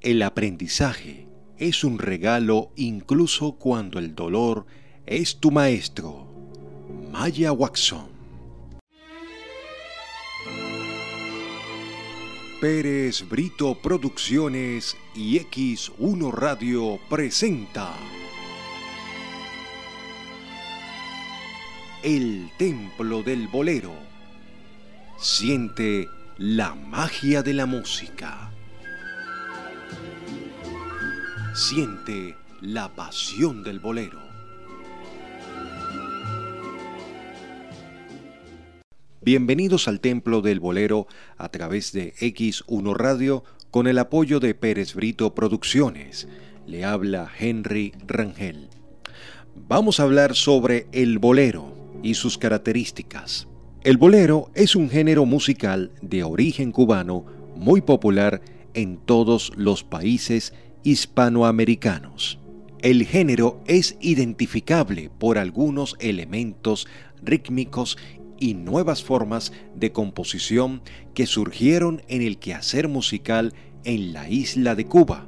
El aprendizaje es un regalo incluso cuando el dolor es tu maestro. Maya Waxon. Pérez Brito Producciones y X1 Radio presenta El Templo del Bolero. Siente la magia de la música. Siente la pasión del bolero. Bienvenidos al Templo del Bolero a través de X1 Radio con el apoyo de Pérez Brito Producciones. Le habla Henry Rangel. Vamos a hablar sobre el bolero y sus características. El bolero es un género musical de origen cubano muy popular en todos los países hispanoamericanos. El género es identificable por algunos elementos rítmicos y nuevas formas de composición que surgieron en el quehacer musical en la isla de Cuba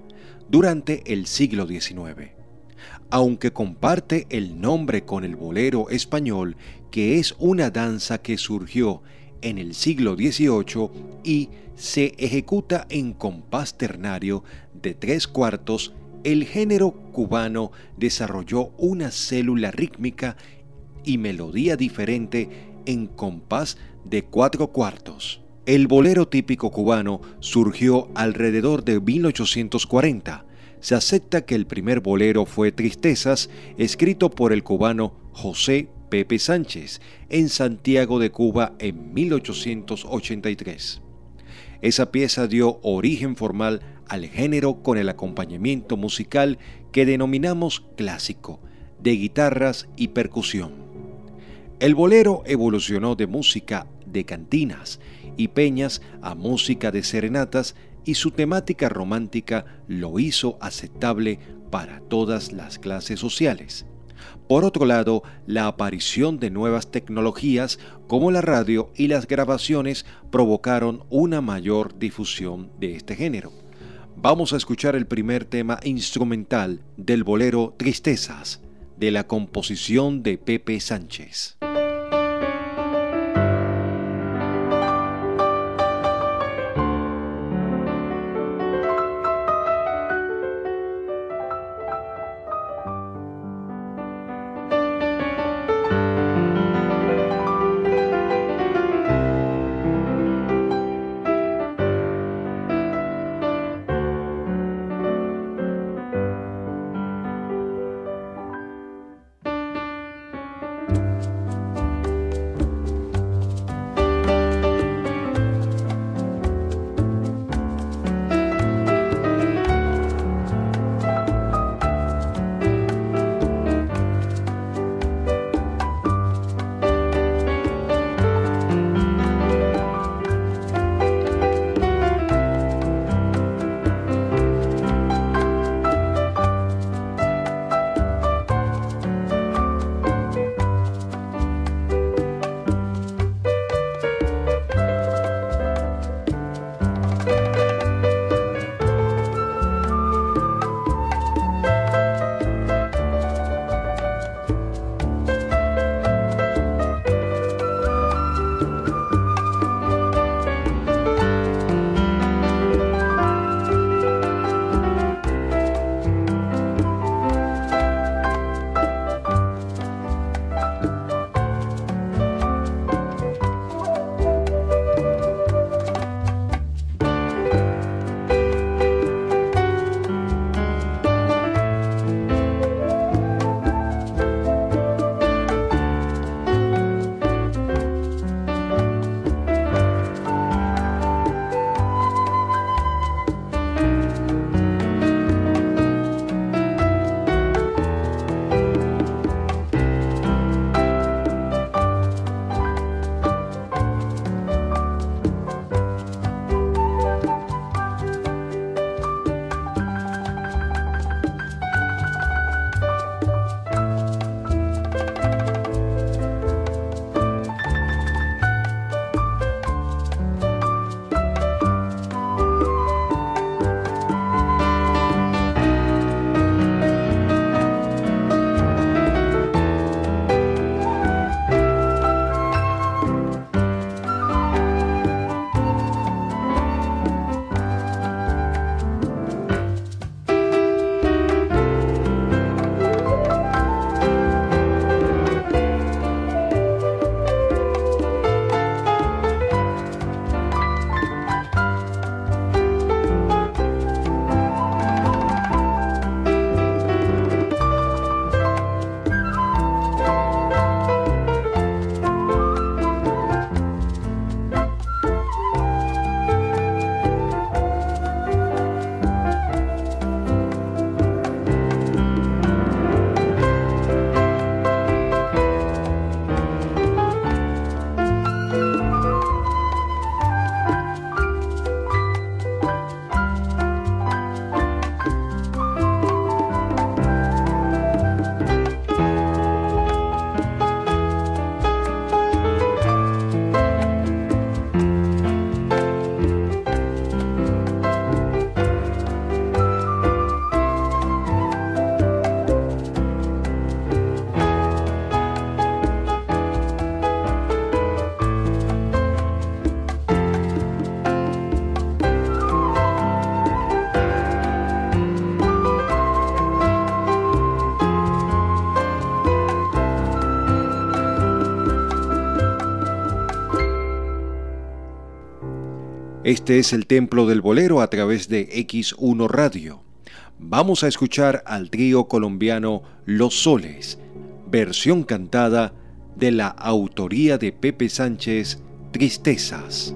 durante el siglo XIX. Aunque comparte el nombre con el bolero español, que es una danza que surgió en el siglo XVIII y se ejecuta en compás ternario de tres cuartos, el género cubano desarrolló una célula rítmica y melodía diferente en compás de cuatro cuartos. El bolero típico cubano surgió alrededor de 1840. Se acepta que el primer bolero fue Tristezas, escrito por el cubano José Pepe Sánchez en Santiago de Cuba en 1883. Esa pieza dio origen formal al género con el acompañamiento musical que denominamos clásico, de guitarras y percusión. El bolero evolucionó de música de cantinas y peñas a música de serenatas y su temática romántica lo hizo aceptable para todas las clases sociales. Por otro lado, la aparición de nuevas tecnologías como la radio y las grabaciones provocaron una mayor difusión de este género. Vamos a escuchar el primer tema instrumental del bolero Tristezas, de la composición de Pepe Sánchez. Este es el Templo del Bolero a través de X1 Radio. Vamos a escuchar al trío colombiano Los Soles, versión cantada de la autoría de Pepe Sánchez, Tristezas.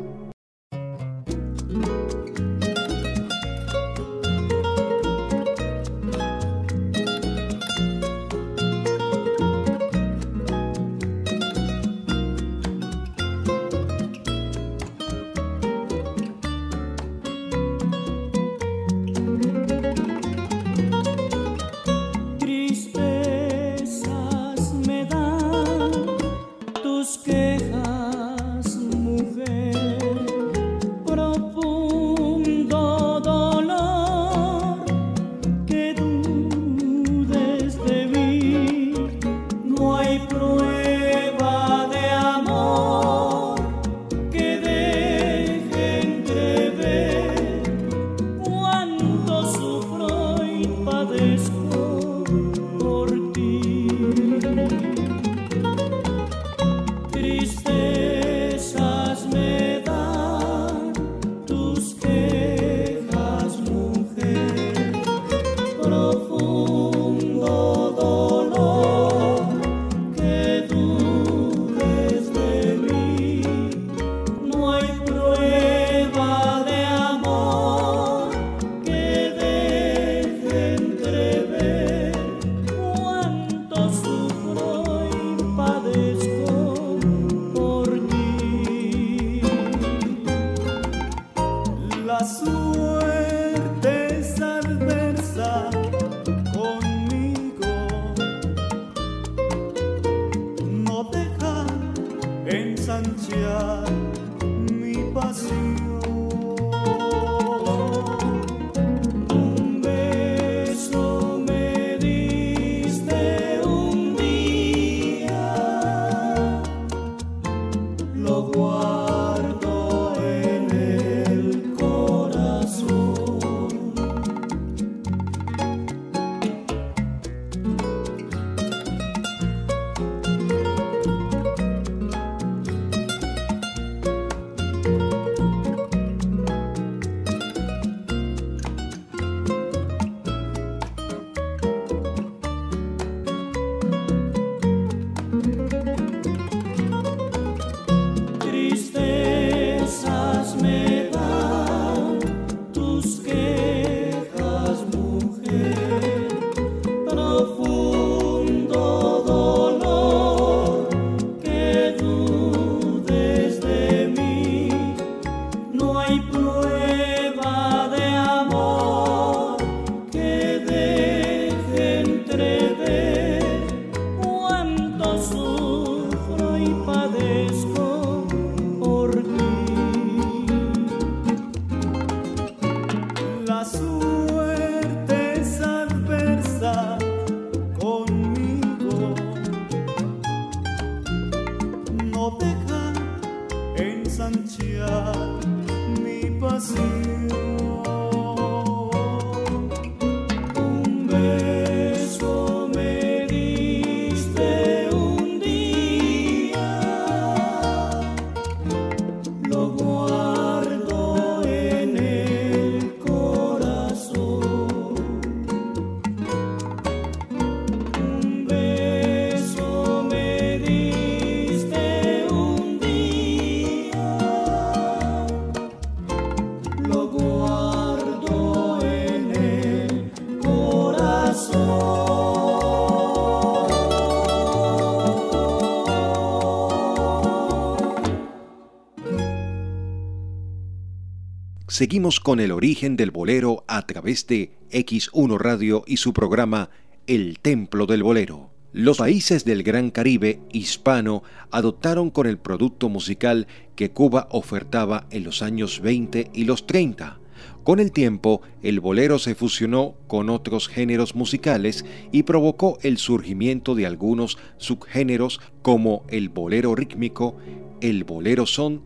Seguimos con el origen del bolero a través de X1 Radio y su programa El Templo del Bolero. Los países del Gran Caribe hispano adoptaron con el producto musical que Cuba ofertaba en los años 20 y los 30. Con el tiempo, el bolero se fusionó con otros géneros musicales y provocó el surgimiento de algunos subgéneros como el bolero rítmico, el bolero son,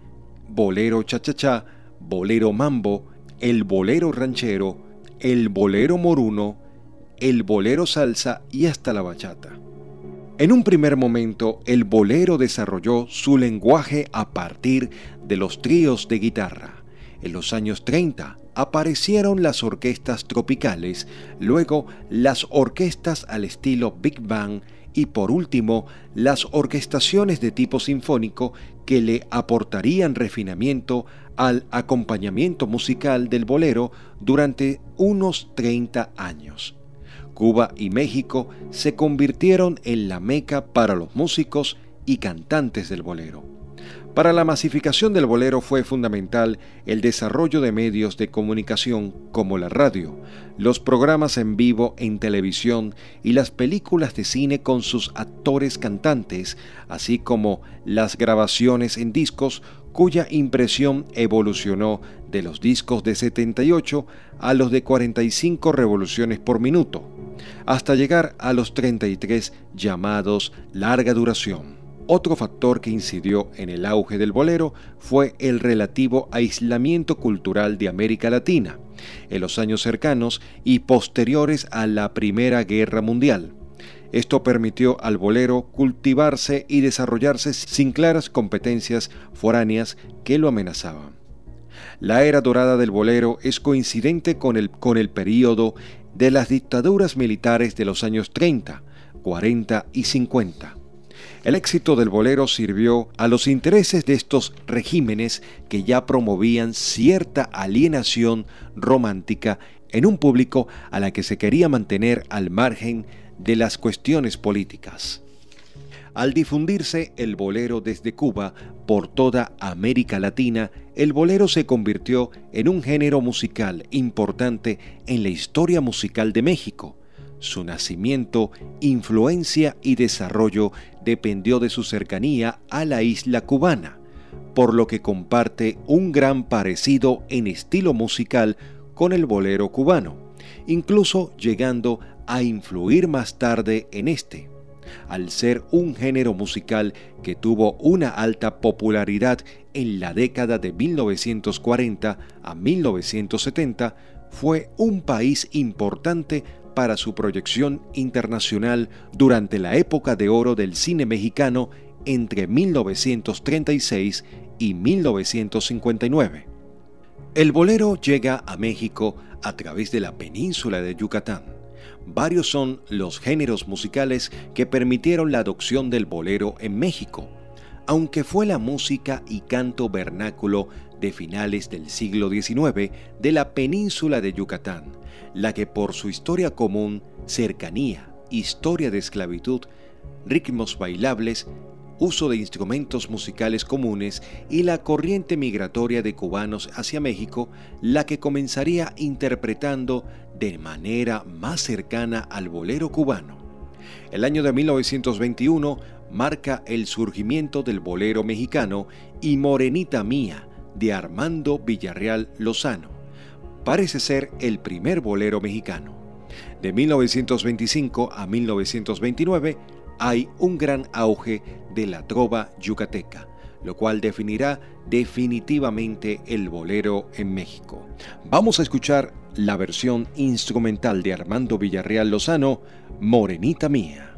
bolero cha-cha-cha, bolero mambo, el bolero ranchero, el bolero moruno, el bolero salsa y hasta la bachata. En un primer momento, el bolero desarrolló su lenguaje a partir de los tríos de guitarra. En los años 30 aparecieron las orquestas tropicales, luego las orquestas al estilo Big Bang y por último las orquestaciones de tipo sinfónico que le aportarían refinamiento al acompañamiento musical del bolero durante unos 30 años. Cuba y México se convirtieron en la meca para los músicos y cantantes del bolero. Para la masificación del bolero fue fundamental el desarrollo de medios de comunicación como la radio, los programas en vivo en televisión y las películas de cine con sus actores cantantes, así como las grabaciones en discos cuya impresión evolucionó de los discos de 78 a los de 45 revoluciones por minuto, hasta llegar a los 33 llamados larga duración. Otro factor que incidió en el auge del bolero fue el relativo aislamiento cultural de América Latina en los años cercanos y posteriores a la Primera Guerra Mundial. Esto permitió al bolero cultivarse y desarrollarse sin claras competencias foráneas que lo amenazaban. La era dorada del bolero es coincidente con el, con el período de las dictaduras militares de los años 30, 40 y 50. El éxito del bolero sirvió a los intereses de estos regímenes que ya promovían cierta alienación romántica en un público a la que se quería mantener al margen de las cuestiones políticas. Al difundirse el bolero desde Cuba por toda América Latina, el bolero se convirtió en un género musical importante en la historia musical de México su nacimiento, influencia y desarrollo dependió de su cercanía a la isla cubana, por lo que comparte un gran parecido en estilo musical con el bolero cubano, incluso llegando a influir más tarde en este. Al ser un género musical que tuvo una alta popularidad en la década de 1940 a 1970, fue un país importante para su proyección internacional durante la época de oro del cine mexicano entre 1936 y 1959. El bolero llega a México a través de la península de Yucatán. Varios son los géneros musicales que permitieron la adopción del bolero en México, aunque fue la música y canto vernáculo de finales del siglo XIX de la península de Yucatán, la que por su historia común, cercanía, historia de esclavitud, ritmos bailables, uso de instrumentos musicales comunes y la corriente migratoria de cubanos hacia México, la que comenzaría interpretando de manera más cercana al bolero cubano. El año de 1921 marca el surgimiento del bolero mexicano y Morenita Mía de Armando Villarreal Lozano parece ser el primer bolero mexicano. De 1925 a 1929 hay un gran auge de la trova yucateca, lo cual definirá definitivamente el bolero en México. Vamos a escuchar la versión instrumental de Armando Villarreal Lozano, Morenita Mía.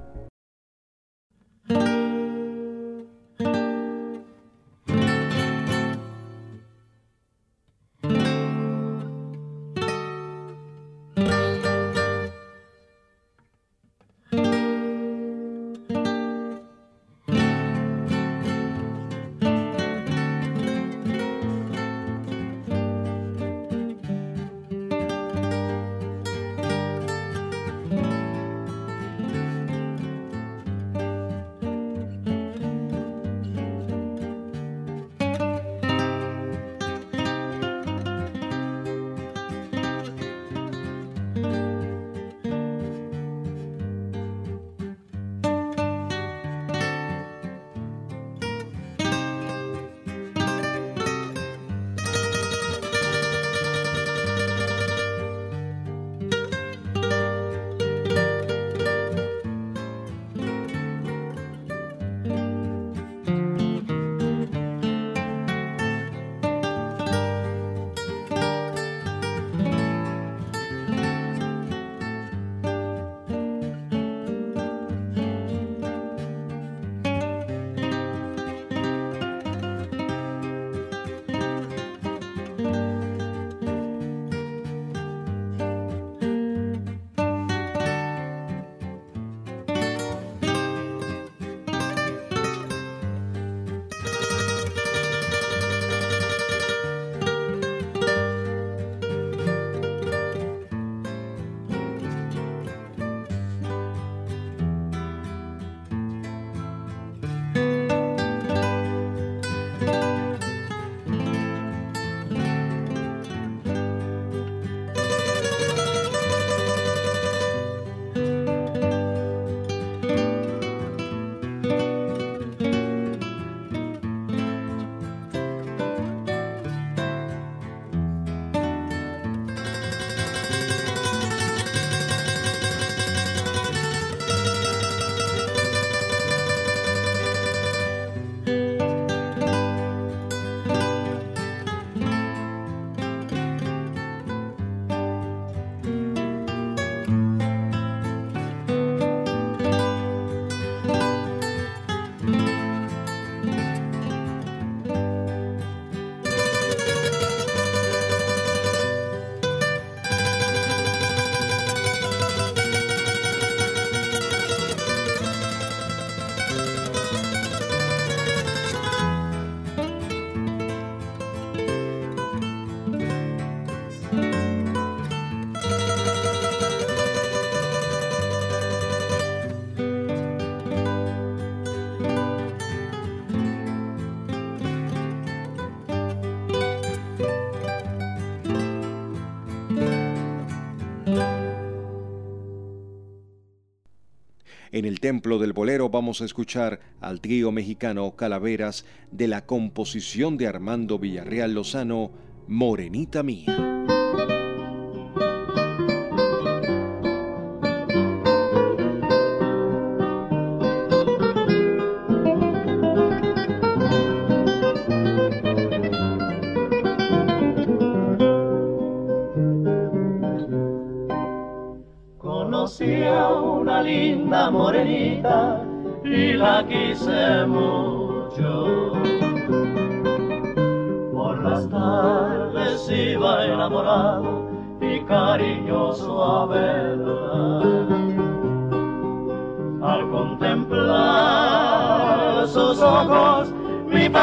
En el Templo del Bolero vamos a escuchar al trío mexicano Calaveras de la composición de Armando Villarreal Lozano, Morenita Mía.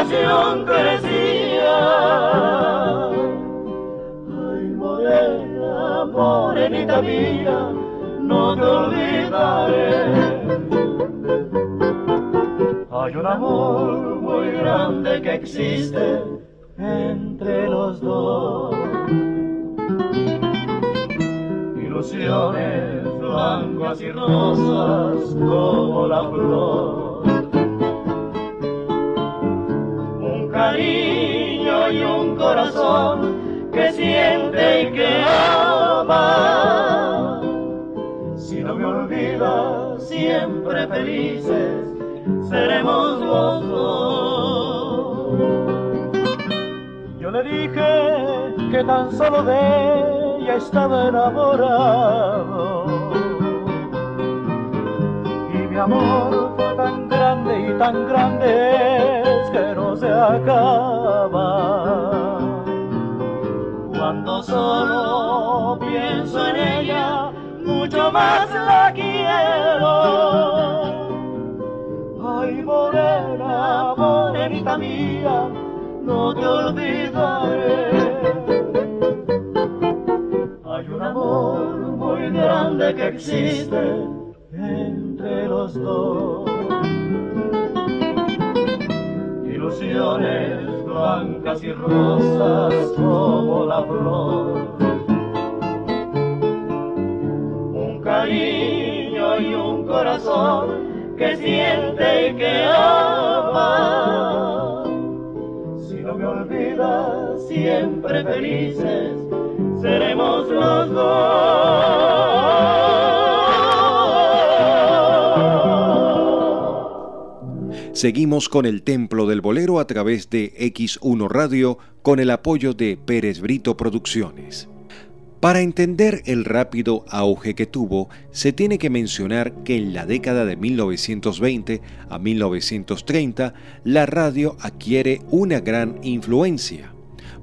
Pasión crecía. Ay, morena, morenita mía, no te olvidaré. Hay un amor muy grande que existe que siente y que ama. Si no me olvidas, siempre felices seremos los dos. Yo le dije que tan solo de ella estaba enamorado. Solo pienso en ella, mucho más la quiero Ay, morena, morenita mía, no te olvidaré. Hay un amor muy grande que existe entre los dos. Ilusiones blancas y rosas como la flor. Un cariño y un corazón que siente y que ama. Si no me olvidas, siempre felices seremos los dos. Seguimos con el Templo del Bolero a través de X1 Radio con el apoyo de Pérez Brito Producciones. Para entender el rápido auge que tuvo, se tiene que mencionar que en la década de 1920 a 1930 la radio adquiere una gran influencia.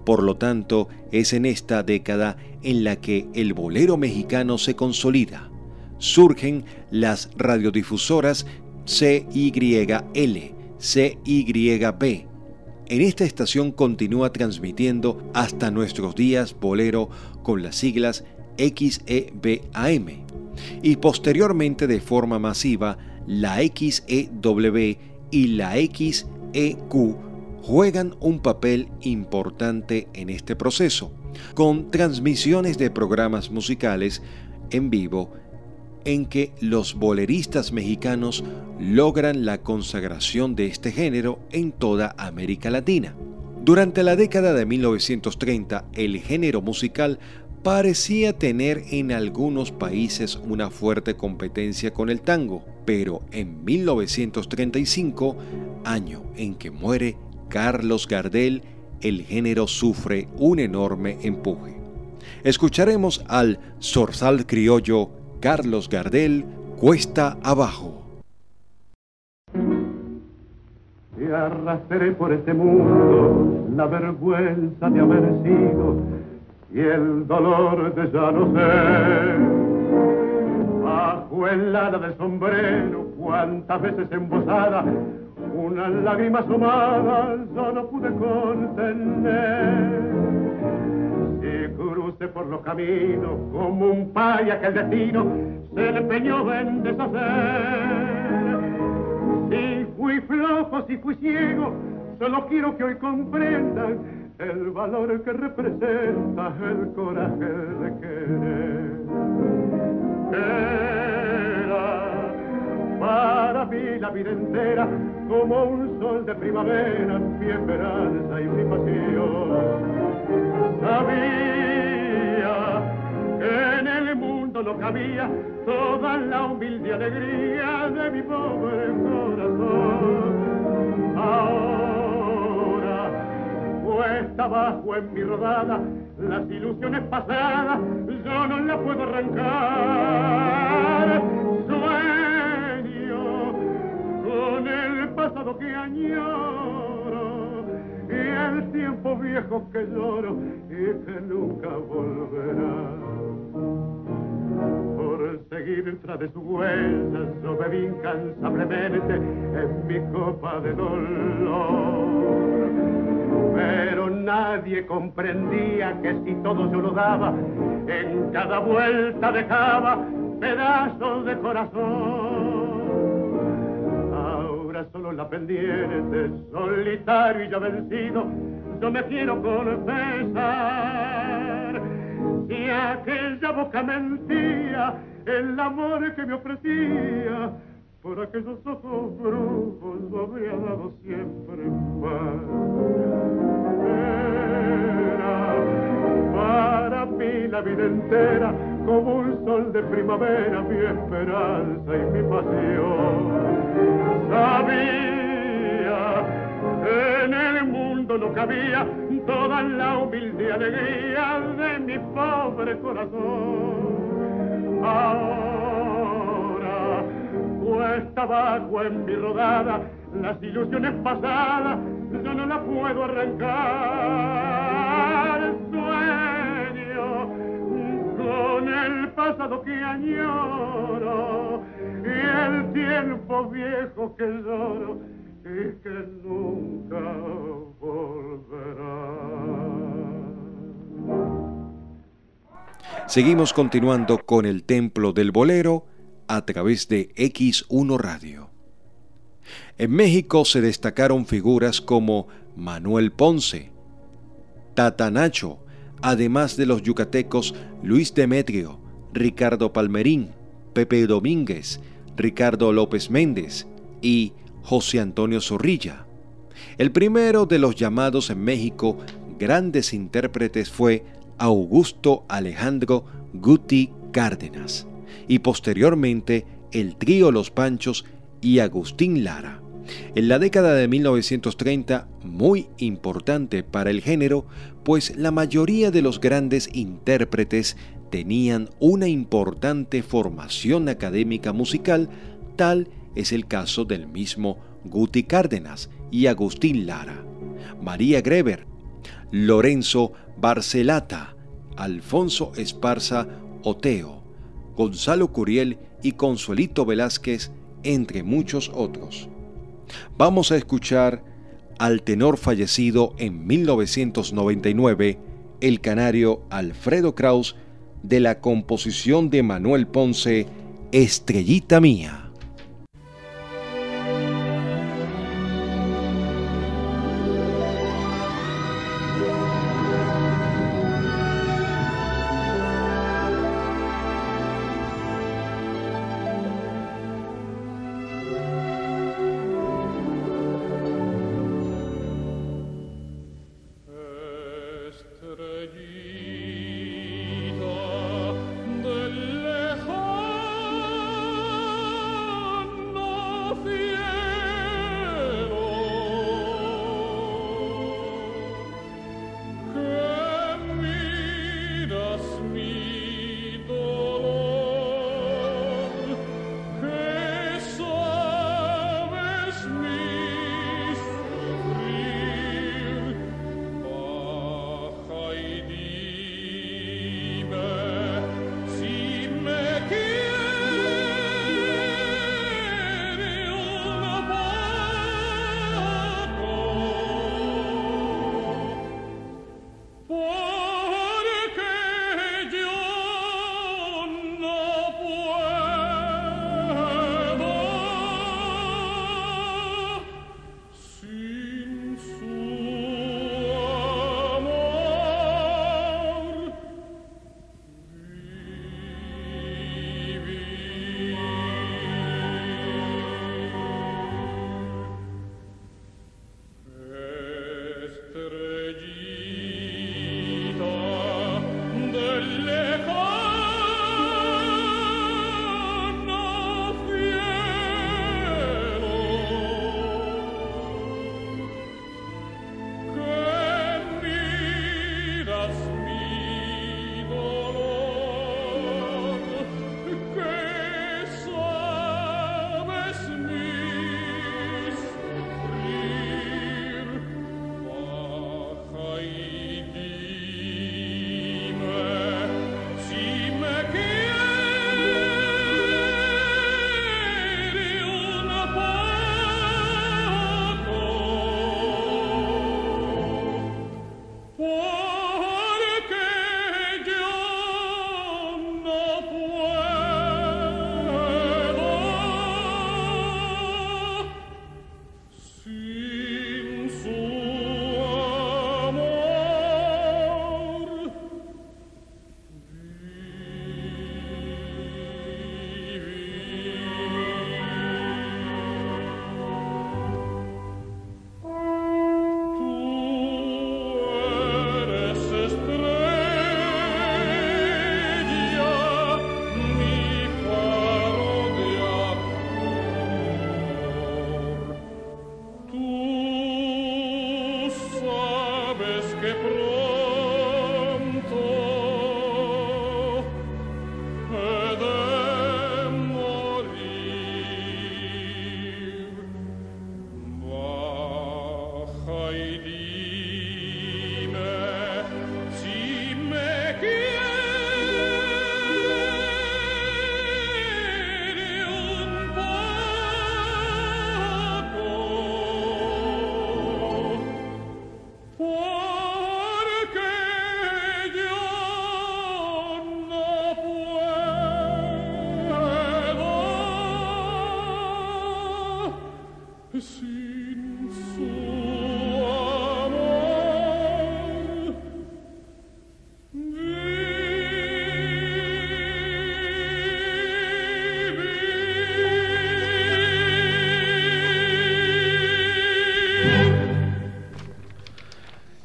Por lo tanto, es en esta década en la que el bolero mexicano se consolida. Surgen las radiodifusoras CYL, CYB, en esta estación continúa transmitiendo hasta nuestros días bolero con las siglas XEBAM y posteriormente de forma masiva la XEW y la XEQ juegan un papel importante en este proceso, con transmisiones de programas musicales en vivo en que los boleristas mexicanos logran la consagración de este género en toda América Latina. Durante la década de 1930, el género musical parecía tener en algunos países una fuerte competencia con el tango, pero en 1935, año en que muere Carlos Gardel, el género sufre un enorme empuje. Escucharemos al zorzal criollo Carlos Gardel, Cuesta Abajo. Y arrastré por este mundo la vergüenza de haber sido y el dolor de ya no ser. Bajo el ala del sombrero, cuántas veces embosada, una lágrima asomada yo no pude contener cruce por los caminos como un paya que el destino se le empeñó en deshacer. Si fui flojo, si fui ciego, solo quiero que hoy comprendan el valor que representa el coraje de querer. Era la vida entera como un sol de primavera, mi esperanza y mi pasión. Sabía que en el mundo no cabía toda la humilde alegría de mi pobre corazón. Ahora, cuesta abajo en mi rodada, las ilusiones pasadas yo no las puedo arrancar. Sueño con el pasado que añoro y el tiempo viejo que lloro y que nunca volverá. Por seguir tras de su huella, yo incansablemente en mi copa de dolor pero nadie comprendía que si todo yo lo daba, en cada vuelta dejaba pedazos de corazón. Ahora solo la pendiente, solitario y ya vencido, yo me quiero confesar. Si aquella boca mentía, el amor que me ofrecía, por aquellos ojos brujos lo habría dado siempre paz. Era para mí la vida entera como un sol de primavera, mi esperanza y mi pasión. Sabía que en el mundo no cabía toda la humilde alegría de mi pobre corazón. Ahora, cuesta abajo en mi rodada, las ilusiones pasadas yo no las puedo arrancar. Sueño con el pasado que añoro y el tiempo viejo que lloro y que nunca volverá. Seguimos continuando con el Templo del Bolero a través de X1 Radio. En México se destacaron figuras como Manuel Ponce, Tatanacho, además de los yucatecos Luis Demetrio, Ricardo Palmerín, Pepe Domínguez, Ricardo López Méndez y José Antonio Zorrilla. El primero de los llamados en México grandes intérpretes fue Augusto Alejandro Guti Cárdenas y posteriormente el trío Los Panchos y Agustín Lara. En la década de 1930, muy importante para el género, pues la mayoría de los grandes intérpretes tenían una importante formación académica musical, tal es el caso del mismo Guti Cárdenas y Agustín Lara, María Greber, Lorenzo Barcelata, Alfonso Esparza Oteo, Gonzalo Curiel y Consuelito Velázquez, entre muchos otros. Vamos a escuchar al tenor fallecido en 1999, el canario Alfredo Kraus, de la composición de Manuel Ponce, Estrellita Mía.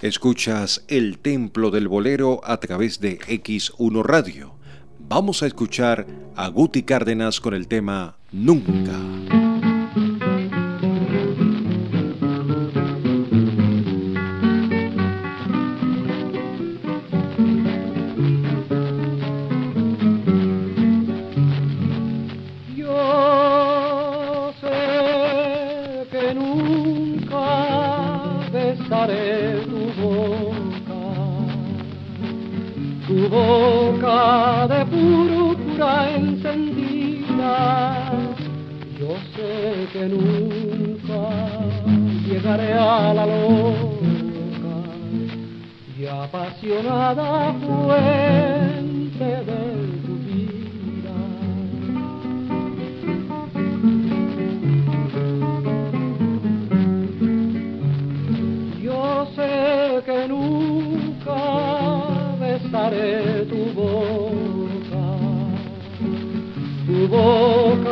Escuchas El Templo del Bolero a través de X1 Radio. Vamos a escuchar a Guti Cárdenas con el tema Nunca. besaré tu boca, tu boca de púrpura encendida. Yo sé que nunca llegaré a la loca y apasionada fue.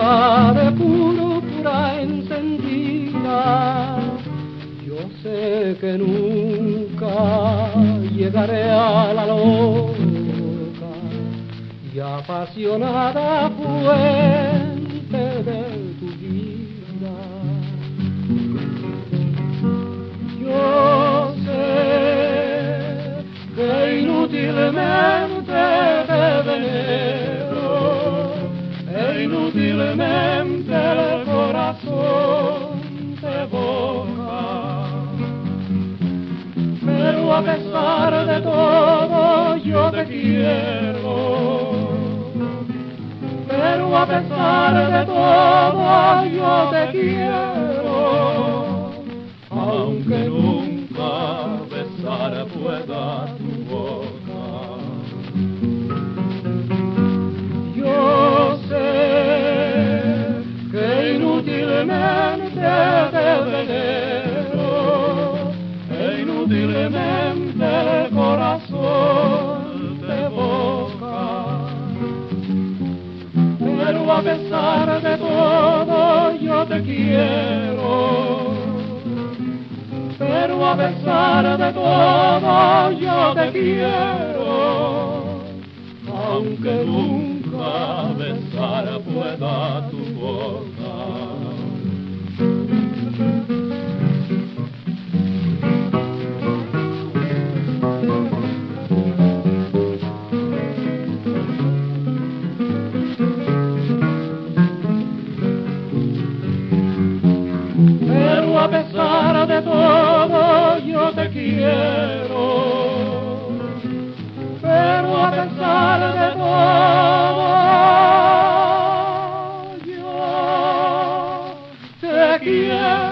de pura encendida. Yo sé que nunca llegaré a la loca y apasionada fuente de tu vida. Yo sé que inútilmente Posiblemente el corazón te boca, pero a pesar de todo yo te quiero. Pero a pesar de todo yo te quiero. inutilmente te venero, e inutilmente el corazón te evoca. Pero a pesar de todo yo te quiero, pero a pesar de todo yo te quiero, aunque nunca besar pueda tu voz. todo oh, yo te quiero, pero a pesar de todo yo te quiero.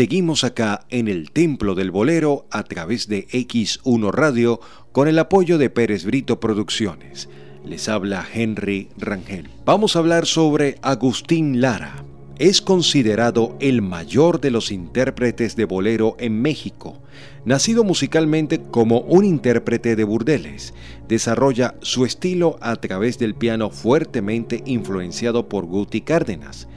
Seguimos acá en el Templo del Bolero a través de X1 Radio con el apoyo de Pérez Brito Producciones. Les habla Henry Rangel. Vamos a hablar sobre Agustín Lara. Es considerado el mayor de los intérpretes de bolero en México. Nacido musicalmente como un intérprete de burdeles, desarrolla su estilo a través del piano fuertemente influenciado por Guti Cárdenas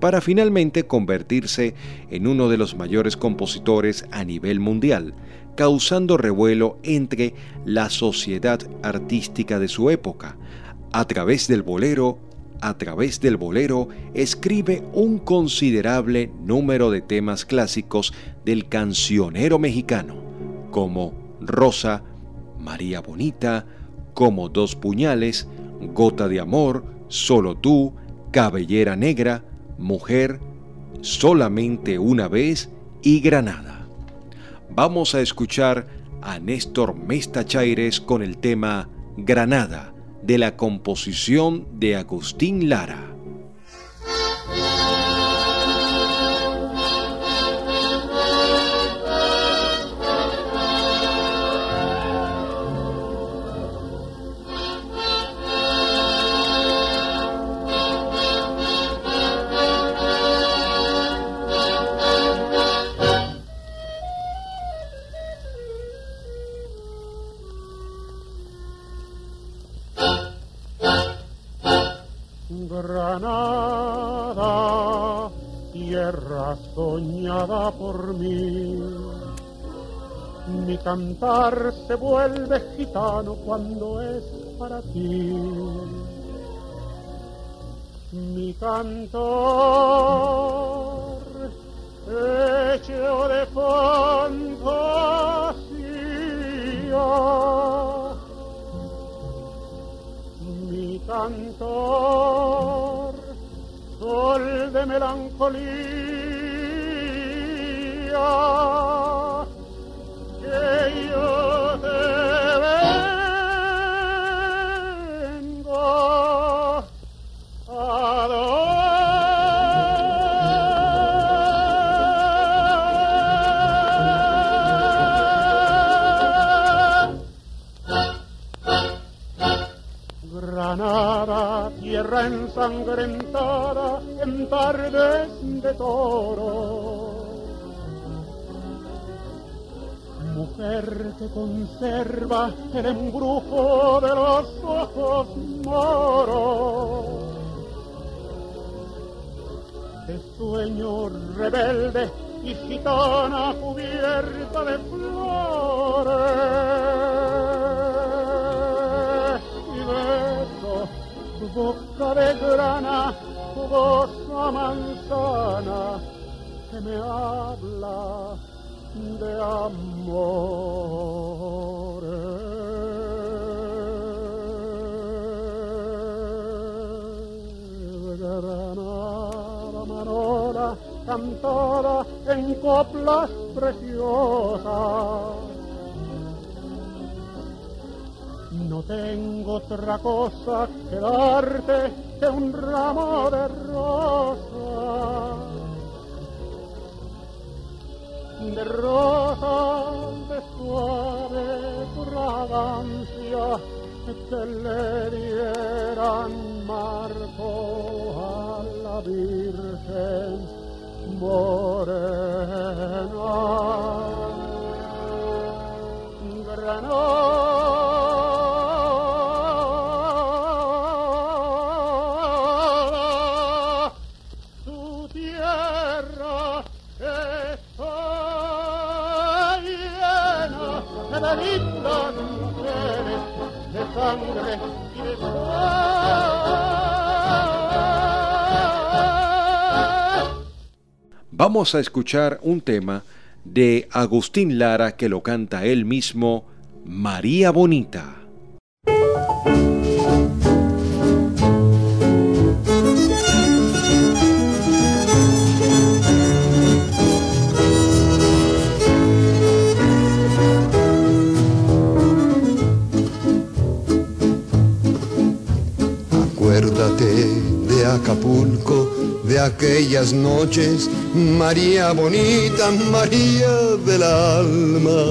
para finalmente convertirse en uno de los mayores compositores a nivel mundial, causando revuelo entre la sociedad artística de su época. A través del bolero, a través del bolero, escribe un considerable número de temas clásicos del cancionero mexicano, como Rosa, María Bonita, como Dos Puñales, Gota de Amor, Solo tú, Cabellera Negra, Mujer, solamente una vez y Granada. Vamos a escuchar a Néstor Mesta Chaires con el tema Granada de la composición de Agustín Lara. Cantar se vuelve gitano cuando es para ti. Mi cantor hecho de fantasía. Mi cantor, sol de melancolía, ensangrentada en tardes de toro. Mujer que conserva el embrujo de los ojos moros. De sueño rebelde y gitana cubierta de flores. Y beso tu boca de grana, tu voz a manzana que me habla de amor. Manola, cantada en coplas preciosas. No tengo otra cosa que darte que un ramo de rosas. De rosas de suave fragancia que le dieran marco a la Virgen morena. Granada, Vamos a escuchar un tema de Agustín Lara que lo canta él mismo, María Bonita. Acuérdate de Acapulco, de aquellas noches, María bonita, María del alma.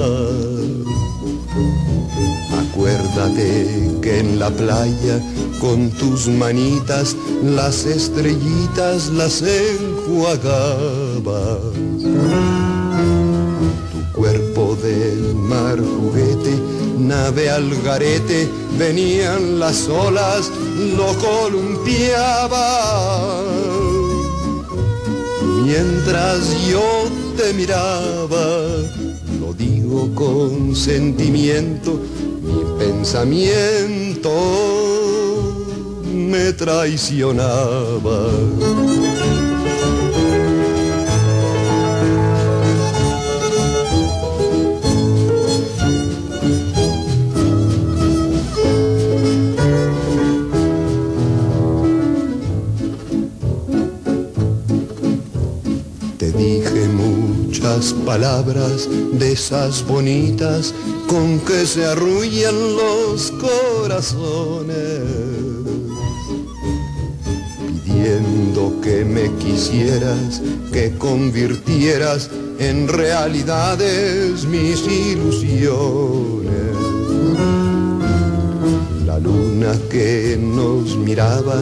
Acuérdate que en la playa, con tus manitas, las estrellitas las enjuagabas. Tu cuerpo del mar juguete, nave al garete, venían las olas, lo columpiaba. Mientras yo te miraba, lo digo con sentimiento, mi pensamiento me traicionaba. Muchas palabras de esas bonitas con que se arrullan los corazones, pidiendo que me quisieras, que convirtieras en realidades mis ilusiones. La luna que nos miraba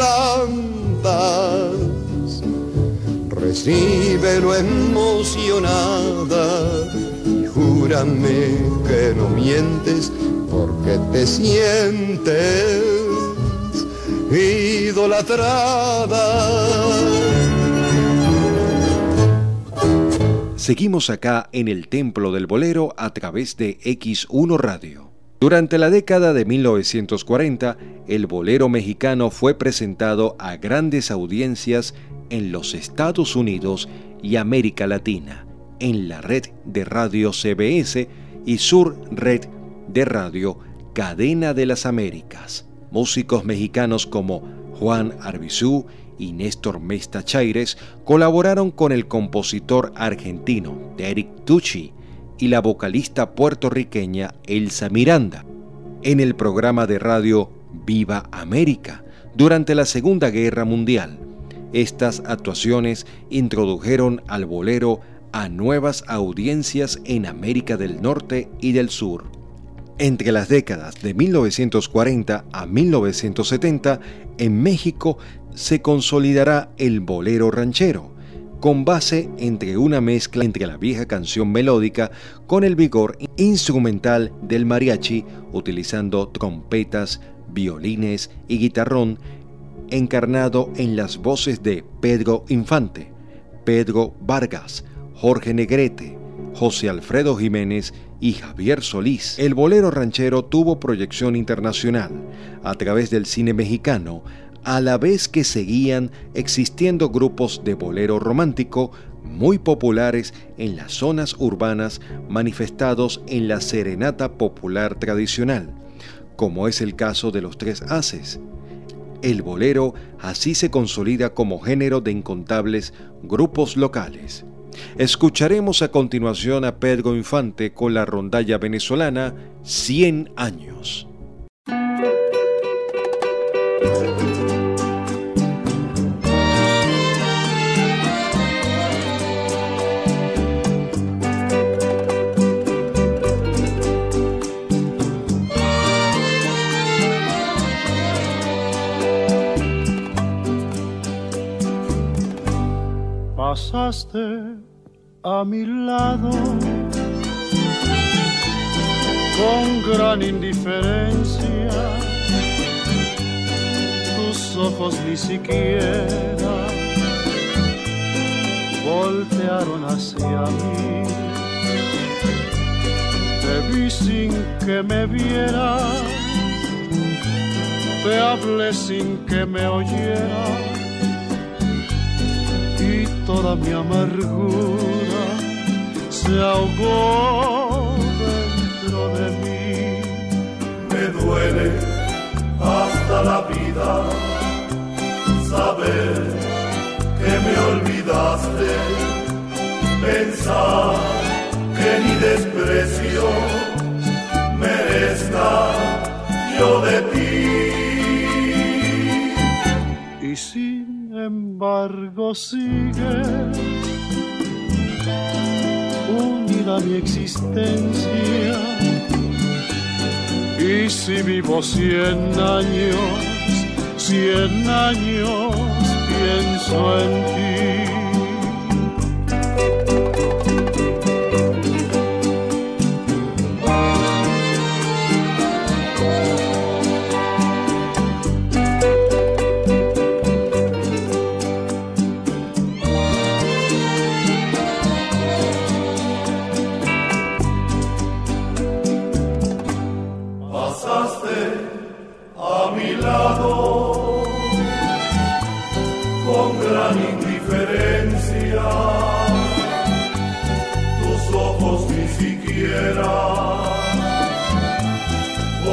plantas recíbelo emocionada y júrame que no mientes porque te sientes idolatrada. Seguimos acá en el Templo del Bolero a través de X1 Radio. Durante la década de 1940, el bolero mexicano fue presentado a grandes audiencias en los Estados Unidos y América Latina, en la red de radio CBS y Sur Red de Radio Cadena de las Américas. Músicos mexicanos como Juan Arbizú y Néstor Mesta Chaires colaboraron con el compositor argentino Derek Tucci y la vocalista puertorriqueña Elsa Miranda en el programa de radio Viva América durante la Segunda Guerra Mundial estas actuaciones introdujeron al bolero a nuevas audiencias en América del Norte y del Sur. Entre las décadas de 1940 a 1970, en México se consolidará el bolero ranchero, con base entre una mezcla entre la vieja canción melódica con el vigor instrumental del mariachi, utilizando trompetas, violines y guitarrón encarnado en las voces de Pedro Infante, Pedro Vargas, Jorge Negrete, José Alfredo Jiménez y Javier Solís. El bolero ranchero tuvo proyección internacional a través del cine mexicano, a la vez que seguían existiendo grupos de bolero romántico muy populares en las zonas urbanas manifestados en la serenata popular tradicional, como es el caso de los Tres Haces, el bolero así se consolida como género de incontables grupos locales. Escucharemos a continuación a Pedro Infante con la rondalla venezolana 100 años. Pasaste a mi lado con gran indiferencia. Tus ojos ni siquiera voltearon hacia mí. Te vi sin que me vieras, te hablé sin que me oyeras toda mi amargura se ahogó dentro de mí. Me duele hasta la vida saber que me olvidaste, pensar que ni desprecio merezca yo de ti. Y sin embargo sigue unida mi existencia. Y si vivo cien años, cien años pienso en ti.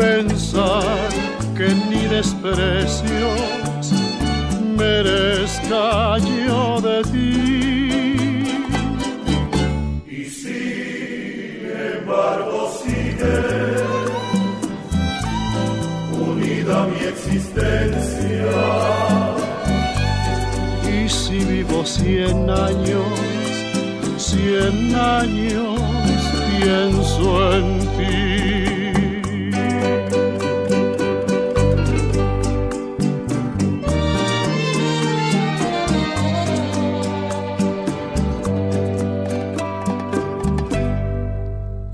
pensar que ni desprecios merezca yo de ti. Y sin embargo sigue unida mi existencia. Y si vivo cien años, cien años pienso en ti.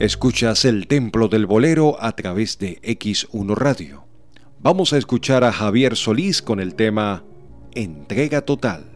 Escuchas el Templo del Bolero a través de X1 Radio. Vamos a escuchar a Javier Solís con el tema Entrega Total.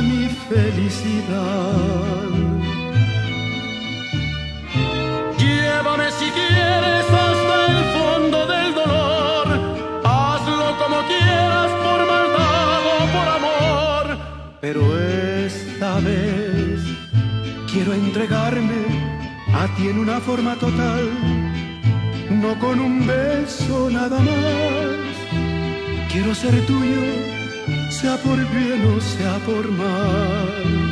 mi felicidad. Llévame si quieres hasta el fondo del dolor, hazlo como quieras por maldad o por amor, pero esta vez quiero entregarme a ti en una forma total, no con un beso nada más. Quiero ser tuyo sea por bien o sea por mal.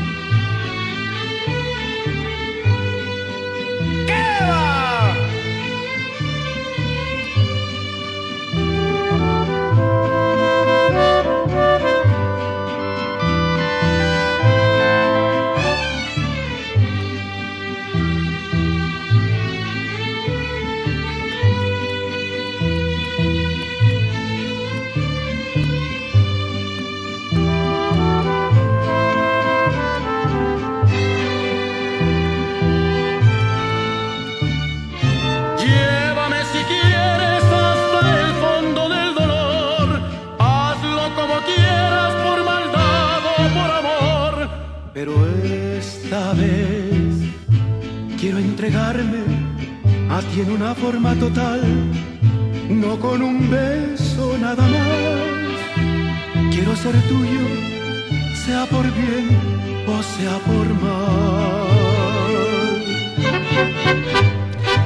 Tiene una forma total, no con un beso nada más. Quiero ser tuyo, sea por bien o sea por mal.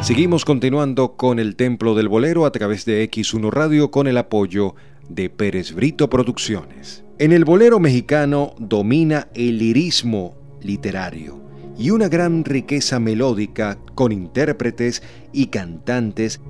Seguimos continuando con el Templo del Bolero a través de X1 Radio con el apoyo de Pérez Brito Producciones. En el bolero mexicano domina el lirismo literario y una gran riqueza melódica con intérpretes y cantantes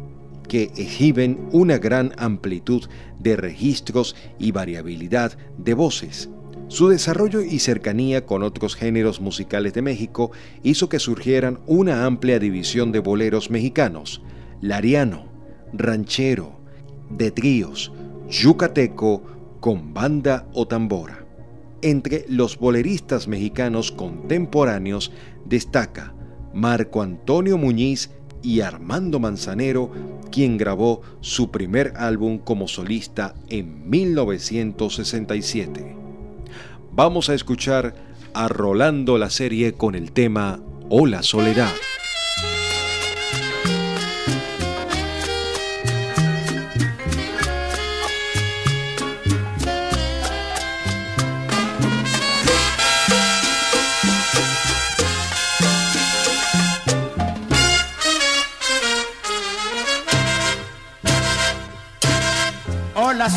que exhiben una gran amplitud de registros y variabilidad de voces. Su desarrollo y cercanía con otros géneros musicales de México hizo que surgieran una amplia división de boleros mexicanos, lariano, ranchero, de tríos, yucateco, con banda o tambora. Entre los boleristas mexicanos contemporáneos destaca Marco Antonio Muñiz y Armando Manzanero, quien grabó su primer álbum como solista en 1967. Vamos a escuchar a Rolando la serie con el tema Hola Soledad.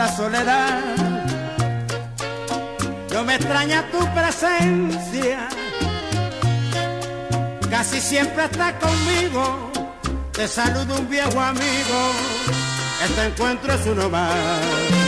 Hola, Soledad, no me extraña tu presencia, casi siempre estás conmigo. Te saludo un viejo amigo, este encuentro es uno más.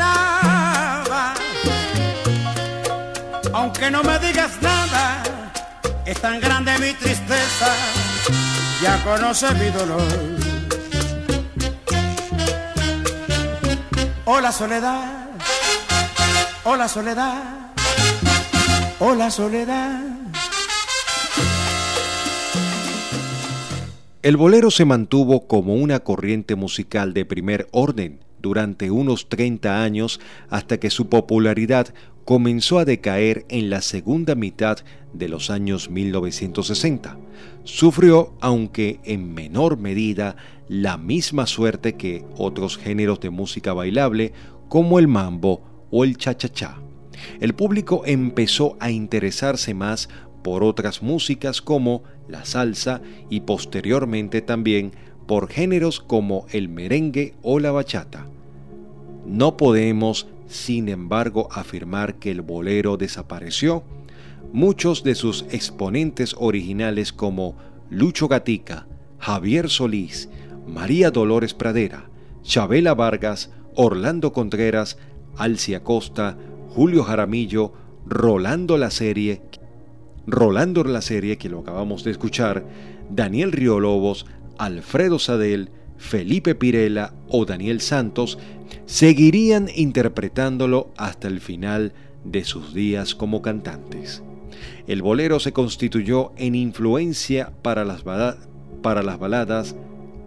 aunque no me digas nada, es tan grande mi tristeza, ya conoces mi dolor. Hola soledad, hola soledad, hola soledad. El bolero se mantuvo como una corriente musical de primer orden durante unos 30 años hasta que su popularidad comenzó a decaer en la segunda mitad de los años 1960. Sufrió, aunque en menor medida, la misma suerte que otros géneros de música bailable como el mambo o el cha-cha-cha. El público empezó a interesarse más por otras músicas como la salsa y posteriormente también por géneros como el merengue o la bachata. No podemos sin embargo, afirmar que el bolero desapareció, muchos de sus exponentes originales como Lucho Gatica, Javier Solís, María Dolores Pradera, Chabela Vargas, Orlando Contreras, Alcia Costa, Julio Jaramillo, Rolando la serie, Rolando la serie que lo acabamos de escuchar, Daniel Riolobos, Alfredo Sadel, Felipe Pirela o Daniel Santos seguirían interpretándolo hasta el final de sus días como cantantes. El bolero se constituyó en influencia para las, para las baladas,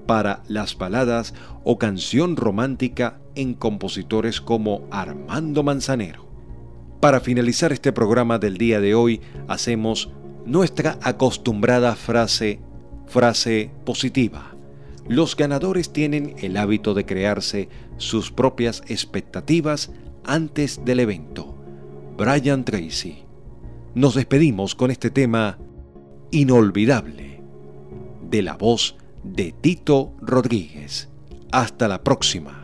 para las baladas o canción romántica en compositores como Armando Manzanero. Para finalizar este programa del día de hoy, hacemos nuestra acostumbrada frase, frase positiva. Los ganadores tienen el hábito de crearse sus propias expectativas antes del evento. Brian Tracy. Nos despedimos con este tema inolvidable de la voz de Tito Rodríguez. Hasta la próxima.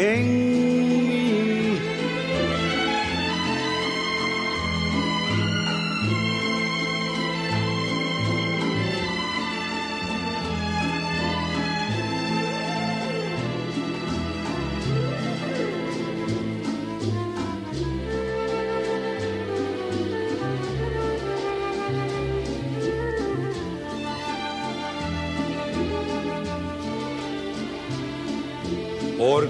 en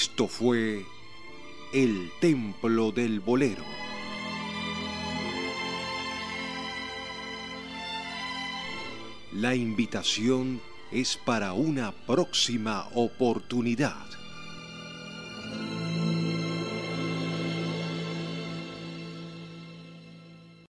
esto fue El Templo del Bolero. La invitación es para una próxima oportunidad.